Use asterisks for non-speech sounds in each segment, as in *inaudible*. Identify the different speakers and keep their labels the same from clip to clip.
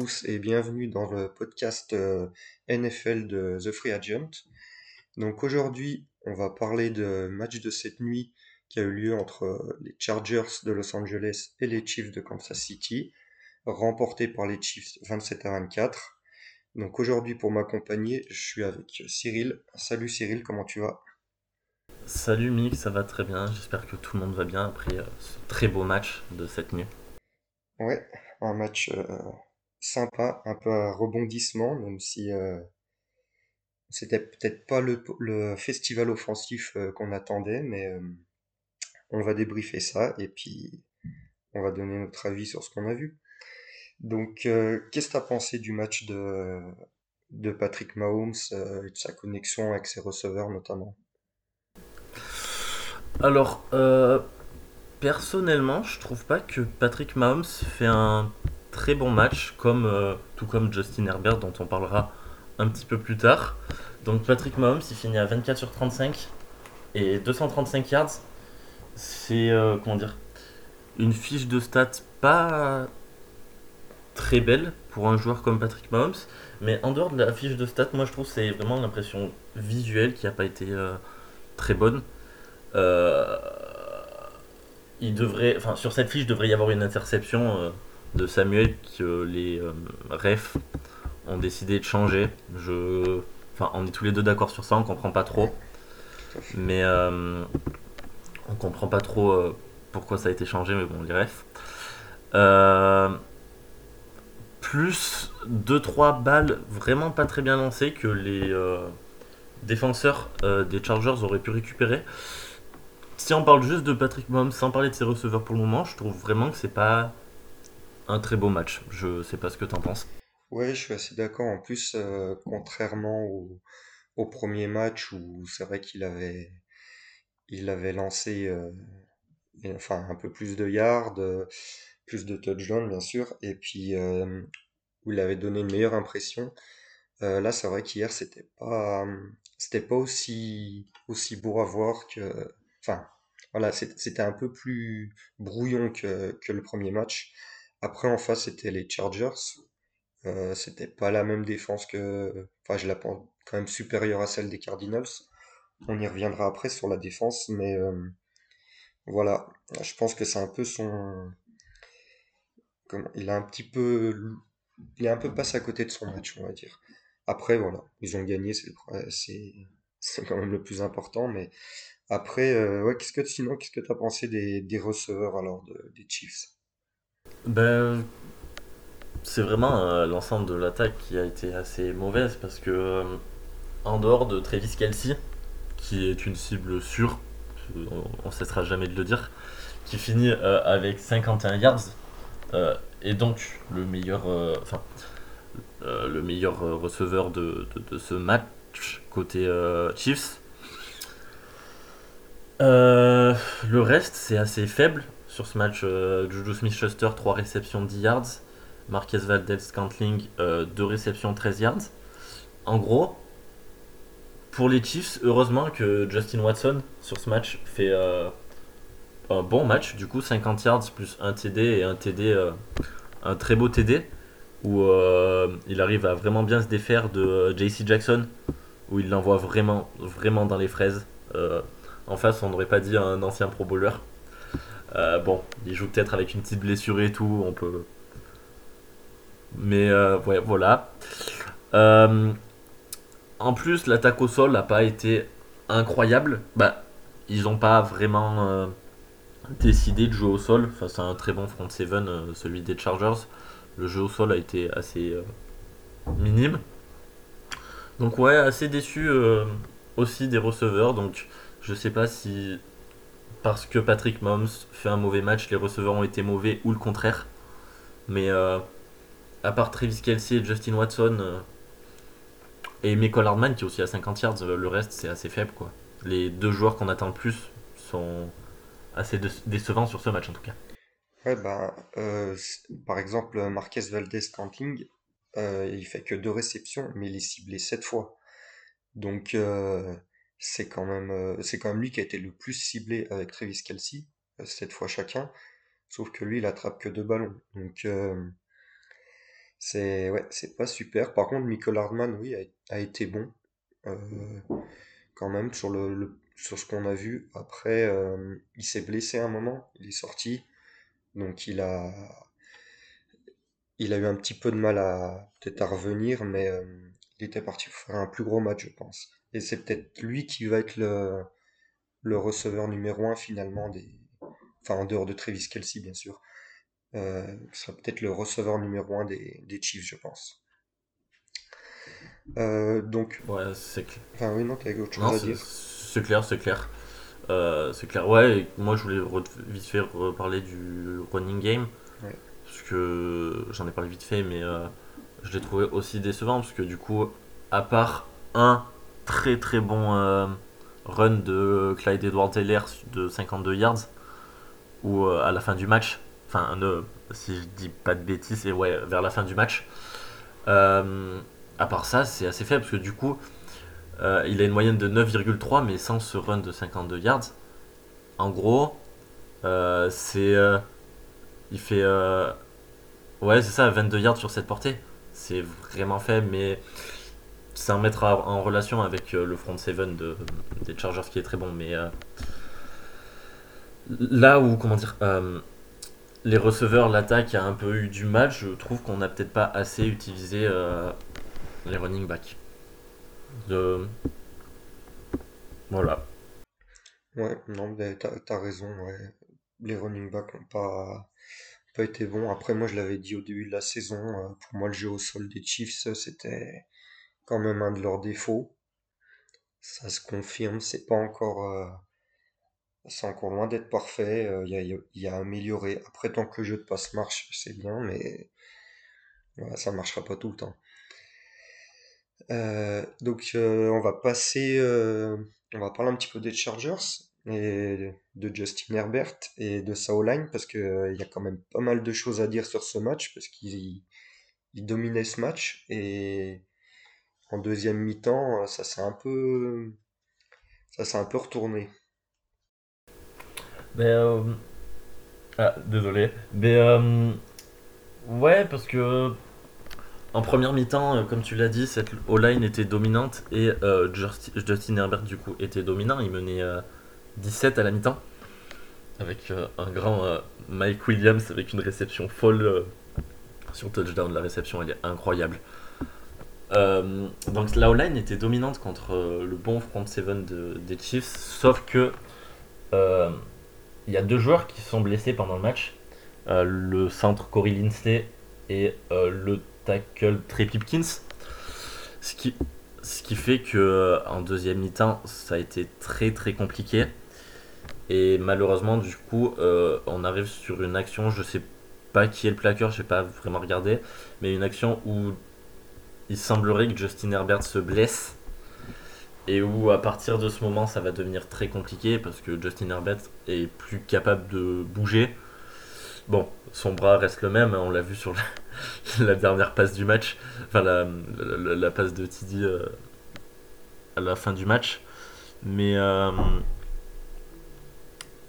Speaker 1: tous et bienvenue dans le podcast euh, NFL de The Free Agent. Donc aujourd'hui, on va parler de match de cette nuit qui a eu lieu entre euh, les Chargers de Los Angeles et les Chiefs de Kansas City, remporté par les Chiefs 27 à 24. Donc aujourd'hui, pour m'accompagner, je suis avec Cyril. Salut Cyril, comment tu vas?
Speaker 2: Salut Mick, ça va très bien. J'espère que tout le monde va bien après euh, ce très beau match de cette nuit.
Speaker 1: Ouais, un match euh, sympa, un peu à rebondissement, même si euh, c'était peut-être pas le, festival offensif euh, qu'on attendait, mais euh, on va débriefer ça et puis on va donner notre avis sur ce qu'on a vu. Donc, qu'est-ce que tu as pensé du match de, de Patrick Mahomes et de sa connexion avec ses receveurs notamment?
Speaker 2: Alors, personnellement, je trouve pas que Patrick Mahomes fait un très bon match, comme, euh, tout comme Justin Herbert, dont on parlera un petit peu plus tard. Donc Patrick Mahomes, il finit à 24 sur 35 et 235 yards. C'est, euh, comment dire, une fiche de stats pas très belle pour un joueur comme Patrick Mahomes, mais en dehors de la fiche de stats, moi je trouve que c'est vraiment l'impression visuelle qui a pas été euh, très bonne. Il devrait, enfin, sur cette fiche, il devrait y avoir une interception de Samuel que les euh, refs ont décidé de changer. Enfin, on est tous les deux d'accord sur ça, on comprend pas trop, mais euh, on comprend pas trop euh, pourquoi ça a été changé, mais bon, les refs. Euh, plus deux trois balles vraiment pas très bien lancées que les défenseurs des Chargers auraient pu récupérer. Si on parle juste de Patrick Mahomes sans parler de ses receveurs pour le moment, je trouve vraiment que c'est pas un très beau match. Je sais pas ce que t'en penses.
Speaker 1: Ouais, je suis assez d'accord. En plus, euh, contrairement au, premier match où c'est vrai qu'il avait, il avait lancé euh, enfin un peu plus de yards, euh, plus de touchdowns bien sûr, et puis où il avait donné une meilleure impression. Là, c'est vrai qu'hier c'était pas, c'était pas aussi aussi beau à voir que, enfin voilà, c'était un peu plus brouillon que que le premier match. Après, en face, c'était les Chargers. Euh, c'était pas la même défense que, enfin, je la pense quand même supérieure à celle des Cardinals. On y reviendra après sur la défense, mais euh, voilà, je pense que c'est un peu son, il a un petit peu, il est un peu passé à côté de son match, on va dire. Après, voilà, ils ont gagné, c'est *laughs* c'est quand même le plus important, mais après, euh, ouais, qu'est-ce que sinon, qu'est-ce que t'as pensé des, receveurs alors de- des Chiefs?
Speaker 2: Ben, c'est vraiment euh, l'ensemble de l'attaque qui a été assez mauvaise parce que euh, en dehors de Travis Kelce, qui est une cible sûre, on, cessera jamais de le dire, qui finit euh, avec 51 yards et donc le meilleur, enfin le meilleur receveur de, de- de ce match côté Chiefs. Le reste, c'est assez faible sur ce match. Euh, Juju Smith-Schuster, 3 réceptions, 10 yards. Marquez Valdez-Scantling, 2 réceptions, 13 yards. En gros, pour les Chiefs, heureusement que Justin Watson, sur ce match, fait euh, un bon match. Du coup, 50 yards plus un TD et un TD, euh, un très beau TD, où euh, il arrive à vraiment bien se défaire de euh, JC Jackson, où il l'envoie vraiment, vraiment dans les fraises. Euh, en face, on n'aurait pas dit un ancien pro bowler. Euh, bon, il joue peut-être avec une petite blessure et tout, on peut. Mais euh, ouais, voilà. Euh, en plus, l'attaque au sol n'a pas été incroyable. Bah, ils n'ont pas vraiment décidé de jouer au sol face à un très bon front seven, celui des Chargers. Le jeu au sol a été assez minime. Donc ouais, assez déçu aussi des receveurs. Donc je sais pas si parce que Patrick Mahomes fait un mauvais match, les receveurs ont été mauvais ou le contraire. Mais euh, à part Travis Kelce et Justin Watson euh, et Michael Hardman qui est aussi à 50 yards, euh, le reste c'est assez faible quoi. Les deux joueurs qu'on attend le plus sont assez dé- décevants sur ce match en tout cas.
Speaker 1: Ouais, ben, euh, par exemple, Marquez Valdez-Scantling, euh, il fait que deux réceptions, mais il est ciblé sept fois. Donc, euh, c'est quand même, euh, c'est quand même lui qui a été le plus ciblé avec Travis Kelce, euh, sept fois chacun. Sauf que lui, il attrape que deux ballons. Donc, euh, C'est c'est pas super. Par contre, Michael Hardman, oui, a, été bon quand même sur ce qu'on a vu. Après, il s'est blessé un moment, il est sorti, donc il a il a eu un petit peu de mal à peut-être à revenir, mais il était parti pour faire un plus gros match, je pense. Et c'est peut-être lui qui va être le, le receveur numéro un finalement des, enfin en dehors de Travis Kelce bien sûr. Euh, ce sera peut-être le receveur numéro un des, des Chiefs, je pense. Euh, donc,
Speaker 2: Ouais, c'est cl-
Speaker 1: enfin oui, non, t'avais autre chose
Speaker 2: non,
Speaker 1: à dire.
Speaker 2: c'est clair, c'est clair. Euh, c'est clair. Ouais, et moi je voulais vite fait reparler du running game.
Speaker 1: Ouais.
Speaker 2: Parce que j'en ai parlé vite fait, mais euh, je l'ai trouvé aussi décevant. Parce que du coup, à part un très très bon euh, run de Clyde Edwards-Helaire de 52 yards, ou euh, à la fin du match, enfin, ne- si je dis pas de bêtises, et ouais, vers la fin du match. Euh, à part ça, c'est assez faible parce que du coup, euh, il a une moyenne de 9,3 mais sans ce run de 52 yards. En gros, euh, c'est. euh, il fait. euh, ouais, c'est ça, 22 yards sur cette portée. C'est vraiment faible, mais c'est à mettre en relation avec euh, le front seven de, des Chargers qui est très bon. Mais euh, là où, comment dire, euh, les receveurs, l'attaque a un peu eu du mal, je trouve qu'on n'a peut-être pas assez utilisé les running backs. Voilà.
Speaker 1: Ouais, non, t'as, raison. Les running backs n'ont pas, pas été bons. Après, moi, je l'avais dit au début de la saison, pour moi, le jeu au sol des Chiefs, c'était quand même un de leurs défauts. Ça se confirme, c'est pas encore, euh, c'est encore loin d'être parfait. euh, Il y a, à améliorer. Après, tant que le jeu de passe marche, c'est bien, mais voilà, ça marchera pas tout le temps. Euh, donc, on va passer, on va parler un petit peu des Chargers et de Justin Herbert et de sa O-line parce que il y a quand même pas mal de choses à dire sur ce match parce qu'il il dominait ce match et en deuxième mi-temps, euh, ça s'est un peu, ça retourné.
Speaker 2: Mais euh, Ah, désolé. Mais euh, ouais, parce que en première mi-temps, comme tu l'as dit, cette O-line était dominante et Justi- Justin Herbert, du coup, était dominant. Il menait euh, 17 à la mi-temps avec un grand Mike Williams avec une réception folle sur touchdown. La réception, elle est incroyable. Euh, donc la O-line était dominante contre euh, le bon front seven de- des Chiefs, sauf que euh, il y a deux joueurs qui sont blessés pendant le match. Le centre Corey Linsley et le tackle Trey Pipkins. Ce qui, ce qui fait que en deuxième mi-temps, ça a été très très compliqué. Et malheureusement, du coup, on arrive sur une action, je sais pas qui est le plaqueur, j'ai pas vraiment regardé, mais une action où il semblerait que Justin Herbert se blesse et où à partir de ce moment ça va devenir très compliqué parce que Justin Herbert est plus capable de bouger. Bon, son bras reste le même, hein, on l'a vu sur la, *laughs* dernière passe du match, enfin la, passe de Tidy euh, à la fin du match. Mais euh,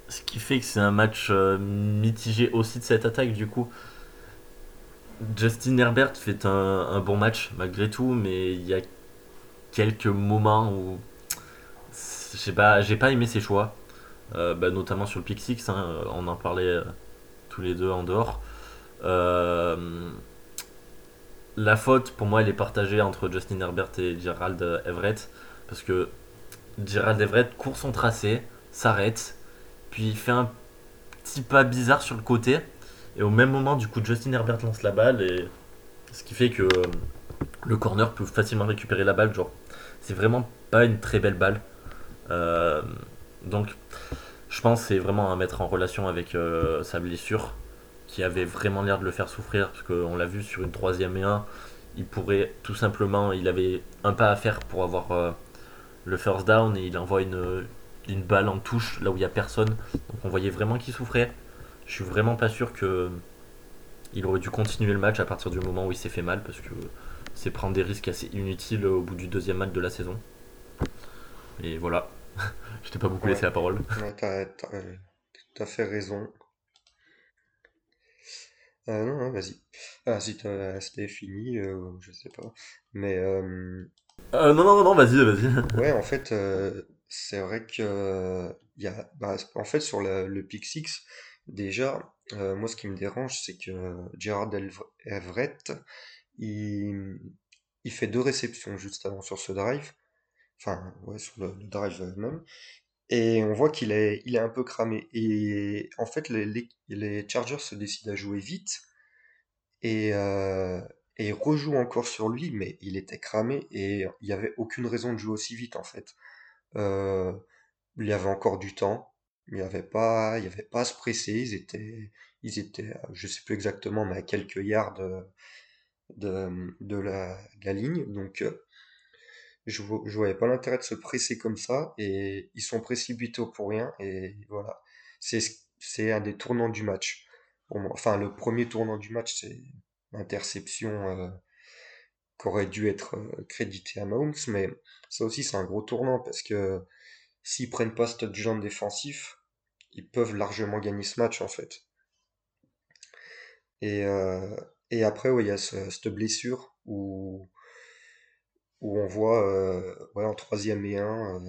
Speaker 2: ce qui fait que c'est un match euh, mitigé aussi de cette attaque du coup. Justin Herbert fait un, bon match malgré tout, mais il y a quelques moments où j'ai pas, aimé ses choix, Euh, bah, notamment sur le pick hein, on en parlait euh, tous les deux en dehors. Euh, la faute, pour moi, elle est partagée entre Justin Herbert et Gerald Everett, parce que Gerald Everett court son tracé, s'arrête, puis il fait un petit pas bizarre sur le côté, et au même moment, du coup, Justin Herbert lance la balle, et ce qui fait que euh, le corner peut facilement récupérer la balle. Genre, c'est vraiment pas une très belle balle. Euh, donc, je pense que c'est vraiment à mettre en relation avec euh, sa blessure, qui avait vraiment l'air de le faire souffrir, parce qu'on l'a vu sur une troisième et un, il pourrait tout simplement, il avait un pas à faire pour avoir le first down et il envoie une, une balle en touche là où il n'y a personne. Donc on voyait vraiment qu'il souffrait. Je suis vraiment pas sûr que il aurait dû continuer le match à partir du moment où il s'est fait mal, parce que c'est prendre des risques assez inutiles au bout du deuxième match de la saison. Et voilà, *laughs* je t'ai pas beaucoup laissé la parole.
Speaker 1: ouais, t'as, tout à fait raison. Euh, non, non, vas-y. Ah, si t'as- c'était fini, euh, je sais pas. Mais euh,
Speaker 2: Euh, non, non, non, vas-y, vas-y. *laughs*
Speaker 1: ouais, en fait, c'est vrai que y a, bah, en fait, sur le, le Pick Six, déjà, euh, moi, ce qui me dérange, c'est que Gerard Elv- Everett, il, fait deux réceptions juste avant sur ce drive, enfin, ouais, sur le, drive même, et on voit qu'il est, un peu cramé. Et en fait, les, Chargers se décident à jouer vite. Et, euh, et il rejoue encore sur lui, mais il était cramé et il n'y avait aucune raison de jouer aussi vite en fait. Euh, il y avait encore du temps, il n'y avait pas, il y avait pas à se presser, ils étaient, ils étaient, je sais plus exactement, mais à quelques yards de, de, la, la ligne, donc euh, je, je voyais pas l'intérêt de se presser comme ça et ils sont précipités pour rien et voilà. C'est, un des tournants du match. Enfin, le premier tournant du match, c'est l'interception euh, qu'aurait dû être euh, créditée à Mahomes, mais ça aussi c'est un gros tournant parce que s'ils prennent pas ce touchdown défensif, ils peuvent largement gagner ce match en fait. Et, euh, après, il y a ce- cette blessure où, on voit euh, en troisième et un,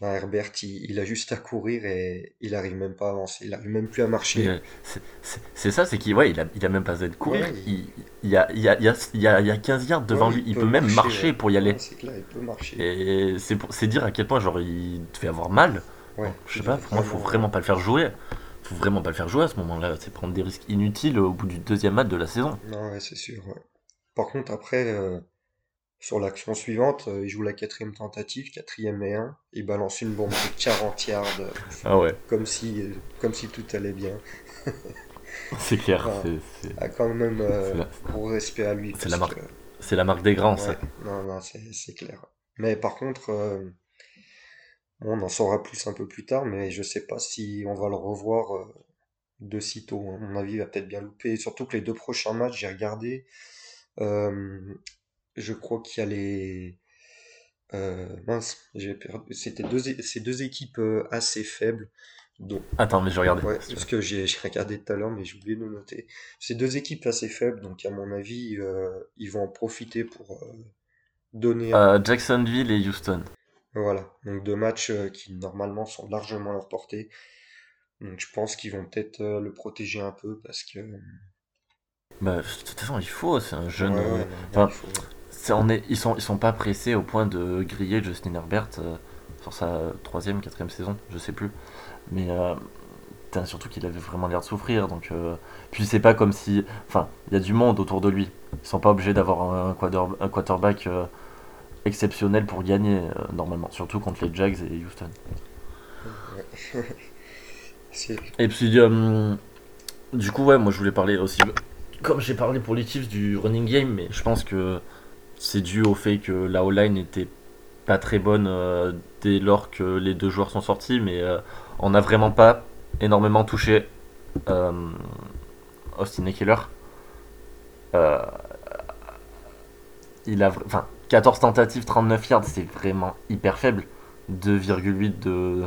Speaker 1: ben, Herbert, il, il a juste à courir et il arrive même pas à avancer, il arrive même plus à marcher.
Speaker 2: euh, c'est ça, c'est qu'il ouais, il a, il a même pas besoin de courir.
Speaker 1: Ouais, il,
Speaker 2: y a, il y, a, il y, a, il y a il y a 15 yards
Speaker 1: ouais,
Speaker 2: devant lui.
Speaker 1: il peut
Speaker 2: peut même
Speaker 1: marcher, ouais.
Speaker 2: pour y aller.
Speaker 1: C'est clair, il peut marcher.
Speaker 2: Et c'est pour- c'est dire à quel point genre il devait avoir mal.
Speaker 1: Ouais,
Speaker 2: je sais pas, pour moi, faut
Speaker 1: vraiment.
Speaker 2: pas le faire jouer. Faut vraiment pas le faire jouer à ce moment-là. C'est prendre des risques inutiles au bout du deuxième match de la saison.
Speaker 1: Non, ouais, c'est sûr. ouais. Par contre, après, euh, sur l'action suivante, euh, il joue la quatrième tentative, quatrième et un, il balance une bombe de 40 yards, euh,
Speaker 2: Ah ouais,
Speaker 1: comme si, euh, comme si tout allait bien. *laughs*
Speaker 2: c'est clair.
Speaker 1: Enfin,
Speaker 2: C'est c'est-
Speaker 1: ah, quand même, euh,
Speaker 2: la,
Speaker 1: gros respect à lui,
Speaker 2: c'est la
Speaker 1: que,
Speaker 2: marque, c'est la marque des grands, ça.
Speaker 1: non, non, c'est c'est clair. Mais par contre, euh, on en saura plus un peu plus tard, mais je sais pas si on va le revoir euh, de sitôt. hein. À mon avis, il va peut-être bien louper. Surtout que les deux prochains matchs, j'ai regardé, euh, je crois qu'il y a les Euh, mince, j'ai perdu. C'était deux, c'est deux équipes euh, assez faibles. Donc,
Speaker 2: Attends, mais je regardais.
Speaker 1: ouais, parce que j'ai regardé tout à l'heure, mais j'ai oublié de le noter. C'est deux équipes assez faibles, donc à mon avis, euh, ils vont en profiter pour euh, donner.
Speaker 2: Euh, Jacksonville et Houston.
Speaker 1: Voilà, donc deux matchs qui normalement sont largement à leur portée. Donc je pense qu'ils vont peut-être le protéger un peu parce que.
Speaker 2: Bah, de toute façon, il faut. C'est un jeune.
Speaker 1: ouais, il
Speaker 2: Enfin,
Speaker 1: faut.
Speaker 2: C'est- on est, ils sont, ils sont pas pressés au point de griller Justin Herbert euh, sur sa troisième, quatrième saison, je sais plus. Mais euh, surtout qu'il avait vraiment l'air de souffrir. Donc, euh, puis c'est pas comme si, enfin, il y a du monde autour de lui. Ils sont pas obligés d'avoir un, quarter- un quarterback exceptionnel pour gagner normalement, surtout contre les Jags et Houston. Et puis, du coup, ouais, moi je voulais parler aussi, comme j'ai parlé pour les Chiefs du running game, mais je pense que c'est dû au fait que la O-line n'était pas très bonne euh, dès lors que les deux joueurs sont sortis, mais euh, on n'a vraiment pas énormément touché euh, Austin Eckler. Il a, enfin, 14 tentatives, 39 yards, c'est vraiment hyper faible. 2,8 de,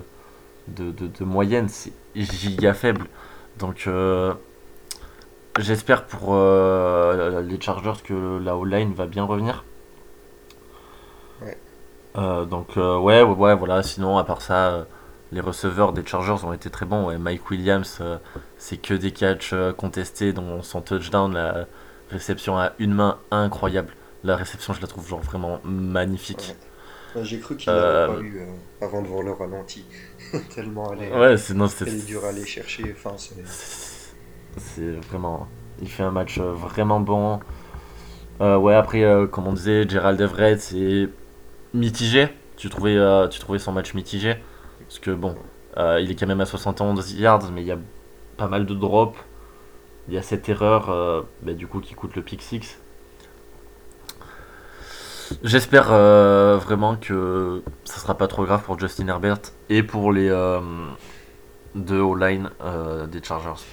Speaker 2: de, de, de moyenne, c'est giga faible. Donc, euh, j'espère pour euh, les Chargers que la O-line va bien revenir.
Speaker 1: Ouais.
Speaker 2: Euh, donc, euh, ouais, ouais, ouais, voilà. Sinon, à part ça, les receveurs des Chargers ont été très bons. Ouais. Mike Williams, c'est que des catchs contestés, dont son touchdown, la réception à une main incroyable. La réception, je la trouve genre vraiment magnifique.
Speaker 1: Ouais. J'ai cru qu'il l'avait
Speaker 2: Euh,
Speaker 1: pas eu avant de voir le ralenti. *laughs* Tellement elle est,
Speaker 2: ouais, c'est non,
Speaker 1: elle est dure à aller chercher. Enfin, c'est.
Speaker 2: C'est vraiment. Il fait un match euh, vraiment bon. Euh, ouais, après, euh, comme on disait, Gerald Everett, c'est mitigé. Tu trouvais, tu trouvais son match mitigé Parce que bon, il est quand même à 71 yards, mais il y a pas mal de drops. Il y a cette erreur, bah, du coup, qui coûte le pick 6. J'espère vraiment que ça sera pas trop grave pour Justin Herbert et pour les deux O-line des Chargers.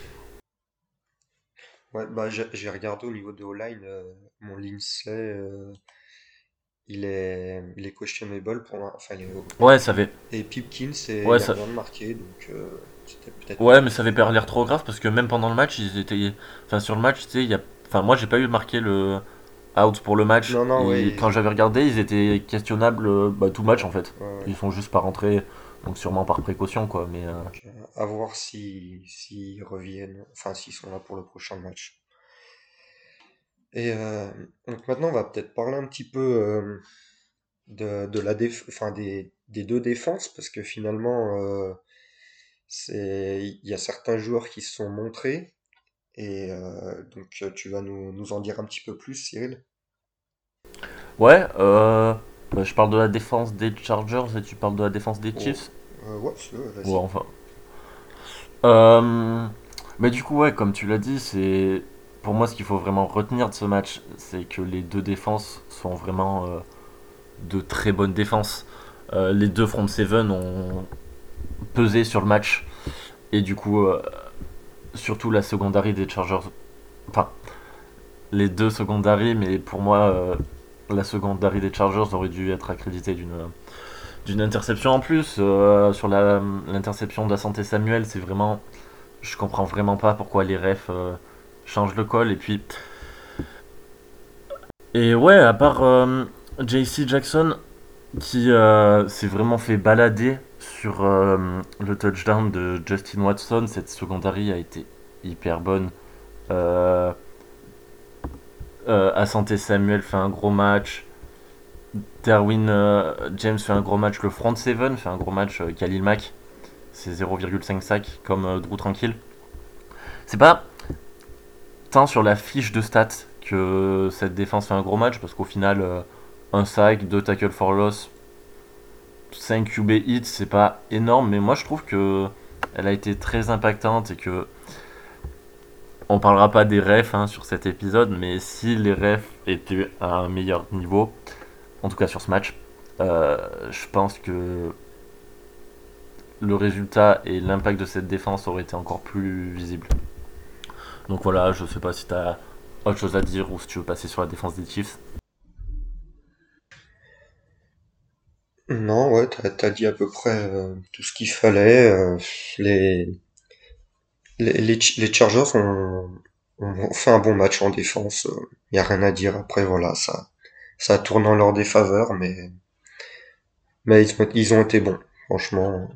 Speaker 1: Ouais, bah j'ai j'ai regardé au niveau de O-line, euh, mon Lindsay, euh, il est, il est questionable pour l'in- enfin il est-
Speaker 2: Ouais, ça fait.
Speaker 1: et Pipkins, c'est,
Speaker 2: Ouais,
Speaker 1: il a
Speaker 2: ça,
Speaker 1: rien de marqué, donc euh, C'était peut-être pas
Speaker 2: Ouais, mais ça avait pas l'air trop grave parce que même pendant le match, ils étaient. Enfin, sur le match, tu sais, il y a. Enfin, moi, j'ai pas eu marqué le out pour le match.
Speaker 1: Non, non,
Speaker 2: Et
Speaker 1: ouais,
Speaker 2: quand j'avais regardé, ils étaient questionnables euh, bah, tout match en fait.
Speaker 1: ouais, ouais.
Speaker 2: Ils sont juste pas rentrés, donc sûrement par précaution, quoi. Mais euh,
Speaker 1: Donc, à voir si s'ils reviennent, enfin s'ils sont là pour le prochain match. Et euh, donc maintenant, on va peut-être parler un petit peu euh, de, de la déf enfin des, des deux défenses, parce que finalement, c'est, il y a certains joueurs qui se sont montrés, et donc tu vas nous, nous en dire un petit peu plus, Cyril?
Speaker 2: ouais, euh, bah, je parle de la défense des Chargers et tu parles de la défense des
Speaker 1: Oh,
Speaker 2: Chiefs.
Speaker 1: euh, ouais,
Speaker 2: Ouais, enfin. Euh, mais du coup, ouais, comme tu l'as dit, c'est pour moi ce qu'il faut vraiment retenir de ce match, c'est que les deux défenses sont vraiment euh, de très bonnes défenses. Euh, les deux front seven ont pesé sur le match et du coup, surtout la secondary des Chargers. Enfin, les deux secondary, mais pour moi, la secondary des Chargers aurait dû être accréditée d'une d'une interception en plus. Euh, sur la- l'interception d'Asante Samuel, c'est vraiment. Je comprends vraiment pas pourquoi les refs euh, changent le call. Et puis. Et ouais, à part euh, JC Jackson, qui euh, s'est vraiment fait balader sur le touchdown de Justin Watson, cette secondary a été hyper bonne. Euh, Asante Samuel fait un gros match. Derwin euh, James fait un gros match. Le front seven fait un gros match. euh, Khalil Mack, c'est 0,5 sac comme euh, Drew Tranquille. C'est pas tant sur la fiche de stats que cette défense fait un gros match parce qu'au final, un sac, deux tackles for loss, 5 QB hits, c'est pas énorme, mais moi je trouve que elle a été très impactante et que on parlera pas des refs hein, sur cet épisode, mais si les refs étaient à un meilleur niveau, en tout cas sur ce match, euh, je pense que le résultat et l'impact de cette défense auraient été encore plus visibles. Donc voilà, je sais pas si t'as autre chose à dire ou si tu veux passer sur la défense des Chiefs.
Speaker 1: Non, ouais, t'as, t'as dit à peu près euh, tout ce qu'il fallait. euh, les, les, les, Ch- les Chargers ont, fait un bon match en défense. Il y a rien à dire. Après, voilà, ça, ça tourne en leur défaveur, mais, ils, ont- été bons. Franchement,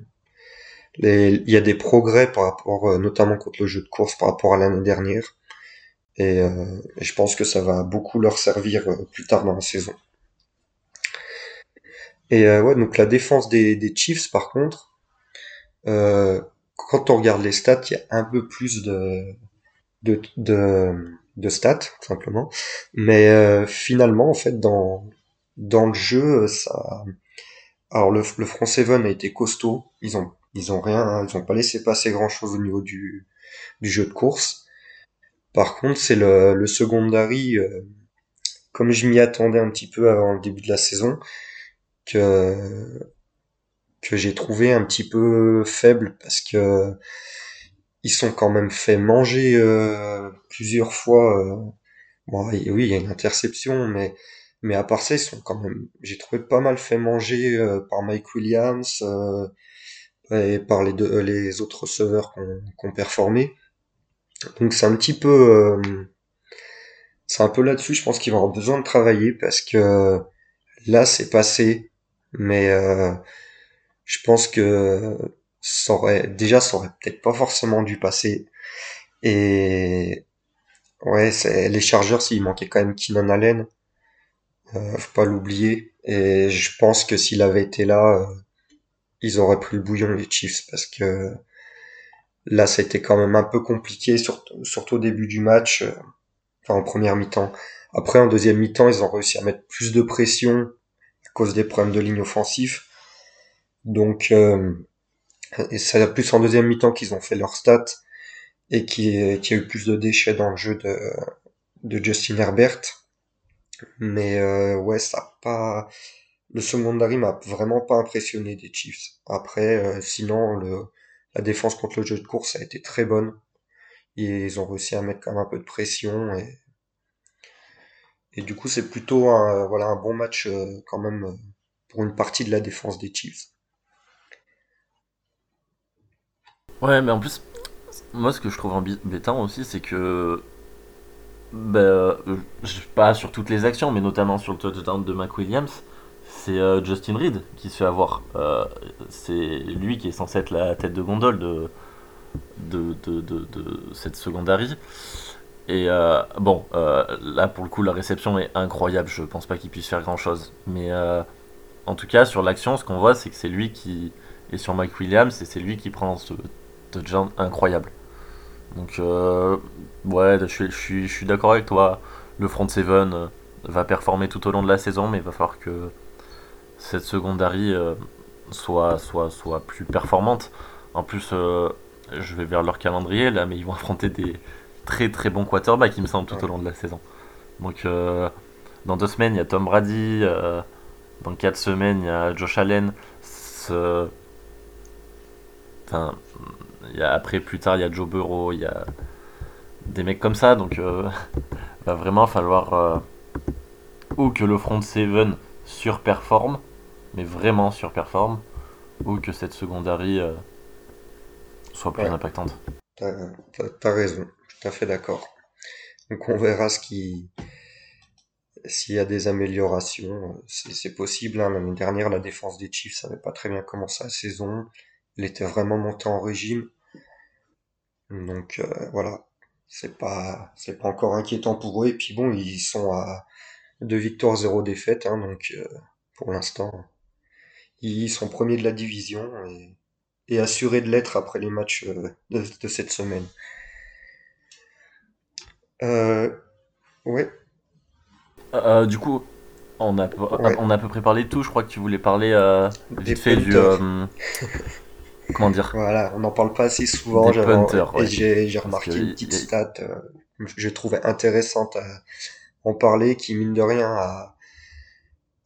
Speaker 1: il y a des progrès par rapport, euh, notamment contre le jeu de course par rapport à l'année dernière. Et, euh, je pense que ça va beaucoup leur servir euh, plus tard dans la saison. Et euh, ouais, donc la défense des, Chiefs, par contre, euh, quand on regarde les stats, il y a un peu plus de, de, de, stats, simplement. Mais euh, finalement, en fait, dans, dans le jeu, ça, alors le, le front seven a été costaud. Ils ont, ils ont rien, ils ont pas laissé passer grand chose au niveau du, du jeu de course. Par contre, c'est le, le secondary, euh, comme je m'y attendais un petit peu avant le début de la saison, que, que j'ai trouvé un petit peu faible parce que ils sont quand même fait manger euh, plusieurs fois. euh, Bon, oui, il y a une interception, mais mais à part ça, ils sont quand même, j'ai trouvé pas mal fait manger euh, par Mike Williams euh, et par les deux, euh, les autres receveurs qui ont performé. Donc c'est un petit peu, euh, c'est un peu là-dessus, je pense qu'ils vont avoir besoin de travailler parce que là c'est passé, mais je pense que ça aurait, déjà ça aurait peut-être pas forcément dû passer. Et ouais, les Chargers, il manquait quand même Keenan Allen. Euh, faut pas l'oublier. Et je pense que s'il avait été là, euh, ils auraient pris le bouillon, les Chiefs, parce que là, ça a été quand même un peu compliqué, surtout, au début du match, euh, enfin en première mi-temps. Après, en deuxième mi-temps, ils ont réussi à mettre plus de pression à cause des problèmes de ligne offensif. Donc, euh, c'est plus en deuxième mi-temps qu'ils ont fait leur stats et qu'il y, qu'il y a eu plus de déchets dans le jeu de, Justin Herbert. Mais euh, ouais, ça a pas, Le secondary m'a vraiment pas impressionné des Chiefs. Après, euh, sinon, la défense contre le jeu de course a été très bonne. Ils ont réussi à mettre quand même un peu de pression. Et, du coup, c'est plutôt un, voilà, un bon match euh, quand même pour une partie de la défense des Chiefs.
Speaker 2: Ouais, mais en plus, moi ce que je trouve embêtant aussi, c'est que. Bah, euh, pas sur toutes les actions, mais notamment sur le touchdown de McWilliams, c'est euh, Justin Reed qui se fait avoir. Euh, c'est lui qui est censé être la tête de gondole de, de, de, de, de cette secondary. Et bon, là pour le coup, la réception est incroyable. Je pense pas qu'il puisse faire grand chose. Mais en tout cas, sur l'action, ce qu'on voit, c'est que c'est lui qui est sur Mike Williams et c'est lui qui prend ce incroyable. Donc, euh, ouais, je suis, je suis, je suis d'accord avec toi. Le front seven euh, va performer tout au long de la saison, mais il va falloir que cette secondary euh, soit, soit, soit plus performante. En plus, euh, je vais vers leur calendrier là, mais ils vont *laughs* affronter des très très bons quarterbacks, il me semble, tout au long de la saison. Donc, euh, dans deux semaines, il y a Tom Brady. euh, dans quatre semaines, il y a Josh Allen. Ce- Enfin, y a, après, plus tard, il y a Joe Burrow. Il y a des mecs comme ça. Donc, euh, *laughs* va vraiment falloir euh, ou que le front seven surperforme, mais vraiment surperforme, ou que cette secondary euh, soit plus
Speaker 1: ouais,
Speaker 2: impactante.
Speaker 1: t'as, t'as raison, tout à fait d'accord. Donc on verra ce qui, s'il y a des améliorations, c'est possible. hein. L'année dernière, la défense des Chiefs n'avait pas très bien commencé la saison. Elle était vraiment montée en régime. Donc euh, voilà, c'est pas, c'est pas encore inquiétant pour eux. Et puis bon, ils sont à deux victoires, zéro défaite. hein. donc euh, pour l'instant, ils sont premiers de la division et, et assurés de l'être après les matchs euh, de, de cette semaine. Ouais,
Speaker 2: du coup, on a,
Speaker 1: ouais,
Speaker 2: on a à peu près parlé de tout. Je crois que tu voulais parler
Speaker 1: des
Speaker 2: vite fait du. Comment dire
Speaker 1: Voilà, on n'en parle pas assez souvent.
Speaker 2: Des punters,
Speaker 1: et
Speaker 2: ouais.
Speaker 1: j'ai, j'ai remarqué une petite
Speaker 2: y-
Speaker 1: stat euh, que j'ai trouvé intéressante à en parler, qui mine de rien a,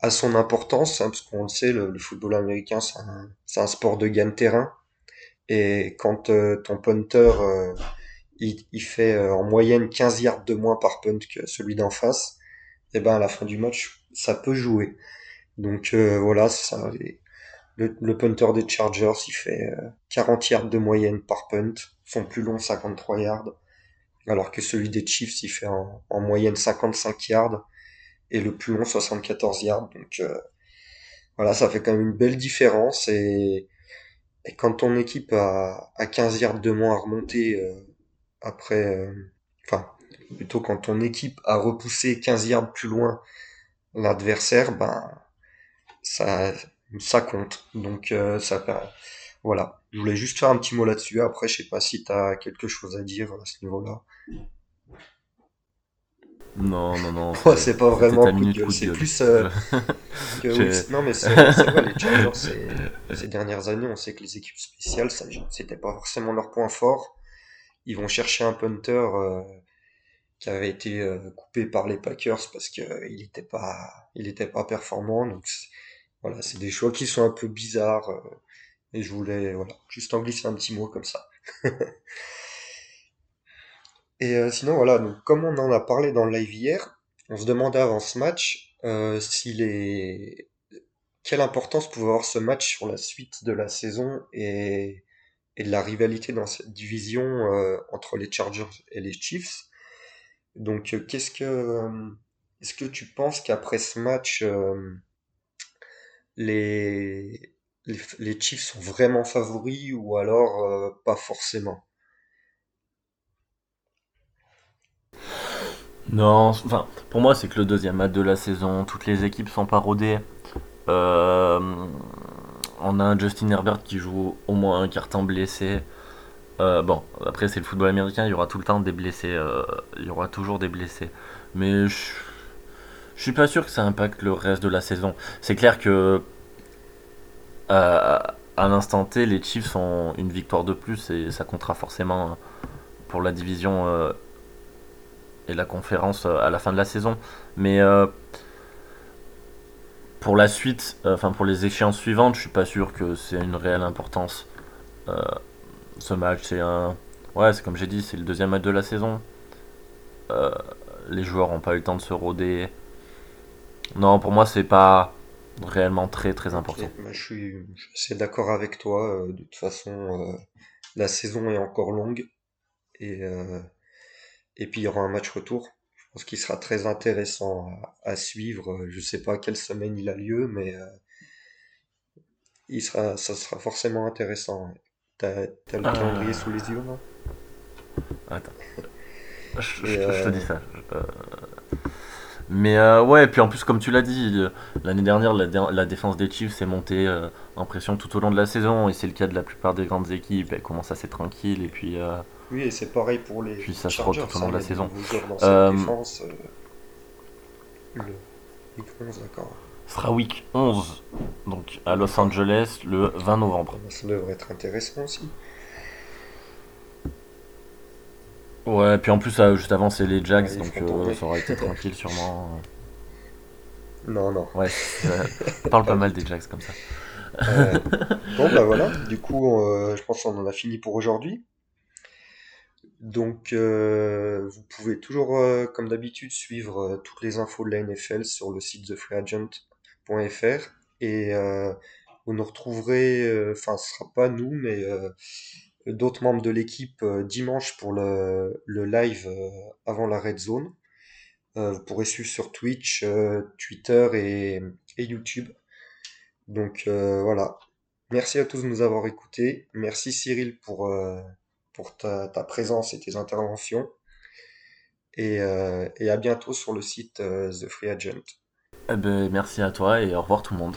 Speaker 1: a son importance, hein, parce qu'on le sait, le, le football américain, c'est un, c'est un sport de gain de terrain. Et quand euh, ton punter, euh, il, il fait euh, en moyenne 15 yards de moins par punt que celui d'en face, et ben à la fin du match, ça peut jouer. Donc euh, voilà, ça. Le, le punter des Chargers, il fait euh, 40 yards de moyenne par punt, son plus long 53 yards, alors que celui des Chiefs, il fait en, en moyenne 55 yards et le plus long 74 yards. Donc euh, voilà, ça fait quand même une belle différence et, quand ton équipe a, a 15 yards de moins à remonter euh, après, euh, enfin plutôt quand ton équipe a repoussé 15 yards plus loin l'adversaire, ben ça ça compte. Donc euh, ça voilà. Je voulais juste faire un petit mot là-dessus. Après, je sais pas si t'as quelque chose à dire à ce niveau-là.
Speaker 2: Non, non, non, *laughs* c'est-
Speaker 1: pas vraiment coup de gueule. C'est plus euh, *laughs* que oui. Non, mais c'est vrai. Les Chargers, *laughs* ces dernières années, on sait que les équipes spéciales, c'était pas forcément leur point fort. Ils vont chercher un punter euh, qui avait été euh, coupé par les Packers parce que euh, il était pas, il était pas performant. Donc c'est- voilà, c'est des choix qui sont un peu bizarres. euh, et je voulais, voilà, juste en glisser un petit mot comme ça. *laughs* Et euh, sinon, voilà, comme on en a parlé dans le live hier, on se demandait avant ce match euh, quelle importance pouvait avoir ce match sur la suite de la saison et, de la rivalité dans cette division entre les Chargers et les Chiefs. Donc, qu'est-ce que, est-ce que tu penses qu'après ce match, les, les, Chiefs sont vraiment favoris ou alors euh, pas forcément?
Speaker 2: Non, enfin, pour moi, c'est que le deuxième match de la saison, toutes les équipes sont pas rodées. Euh, on a un Justin Herbert qui joue au moins un temps blessé. Euh, bon, après, c'est le football américain, il y aura tout le temps des blessés. il y aura toujours des blessés. Mais je suis pas sûr que ça impacte le reste de la saison. C'est clair que à, l'instant T, les Chiefs ont une victoire de plus et ça comptera forcément pour la division euh, et la conférence euh, à la fin de la saison. Mais euh, pour la suite, euh, enfin pour les échéances suivantes, je suis pas sûr que c'est une réelle importance. Ce match, c'est un. Ouais, c'est comme j'ai dit, c'est le deuxième match de la saison. Les joueurs n'ont pas eu le temps de se roder. Non, pour moi, c'est pas réellement très très important.
Speaker 1: bah, je suis, je suis assez d'accord avec toi. euh, de toute façon, euh, la saison est encore longue et, euh, et puis il y aura un match retour. Je pense qu'il sera très intéressant à, à suivre. Je sais pas quelle semaine il a lieu, mais euh, il sera, ça sera forcément intéressant. T'as, t'as le calendrier sous les yeux, là?
Speaker 2: attends, *laughs* je, je- je te dis ça. Euh, mais euh, ouais, et puis en plus, comme tu l'as dit, euh, l'année dernière, la, dé- la défense des Chiefs s'est montée euh, en pression tout au long de la saison, et c'est le cas de la plupart des grandes équipes. Elles commencent assez tranquilles, et puis, euh,
Speaker 1: oui, et c'est pareil pour les
Speaker 2: puis ça se
Speaker 1: Chargers.
Speaker 2: tout au long
Speaker 1: hein,
Speaker 2: de la saison.
Speaker 1: dans cette
Speaker 2: Euh,
Speaker 1: défense. le week 11, d'accord.
Speaker 2: ce sera week 11, donc à Los Angeles, le 20 novembre.
Speaker 1: Ça devrait être intéressant aussi.
Speaker 2: Ouais, puis en plus, juste avant, c'est les Jags, donc euh, ça aurait été tranquille sûrement.
Speaker 1: Non, non.
Speaker 2: Ouais, c'est- euh, on parle
Speaker 1: Pas
Speaker 2: mal des. Jags comme ça.
Speaker 1: Euh, bon, bah voilà. Du coup, euh, je pense qu'on en a fini pour aujourd'hui. Donc, vous pouvez toujours, comme d'habitude, suivre toutes les infos de la NFL sur le site thefreeagent.fr et vous nous retrouverez, enfin, ce sera pas nous, mais d'autres membres de l'équipe euh, dimanche pour le, le live euh, avant la Red Zone. Euh, vous pourrez suivre sur Twitch, Twitter et, et YouTube. Donc voilà. Merci à tous de nous avoir écoutés. Merci Cyril pour, pour ta, ta présence et tes interventions. Et, et à bientôt sur le site The Free Agent.
Speaker 2: Eh ben, merci à toi et au revoir tout le monde.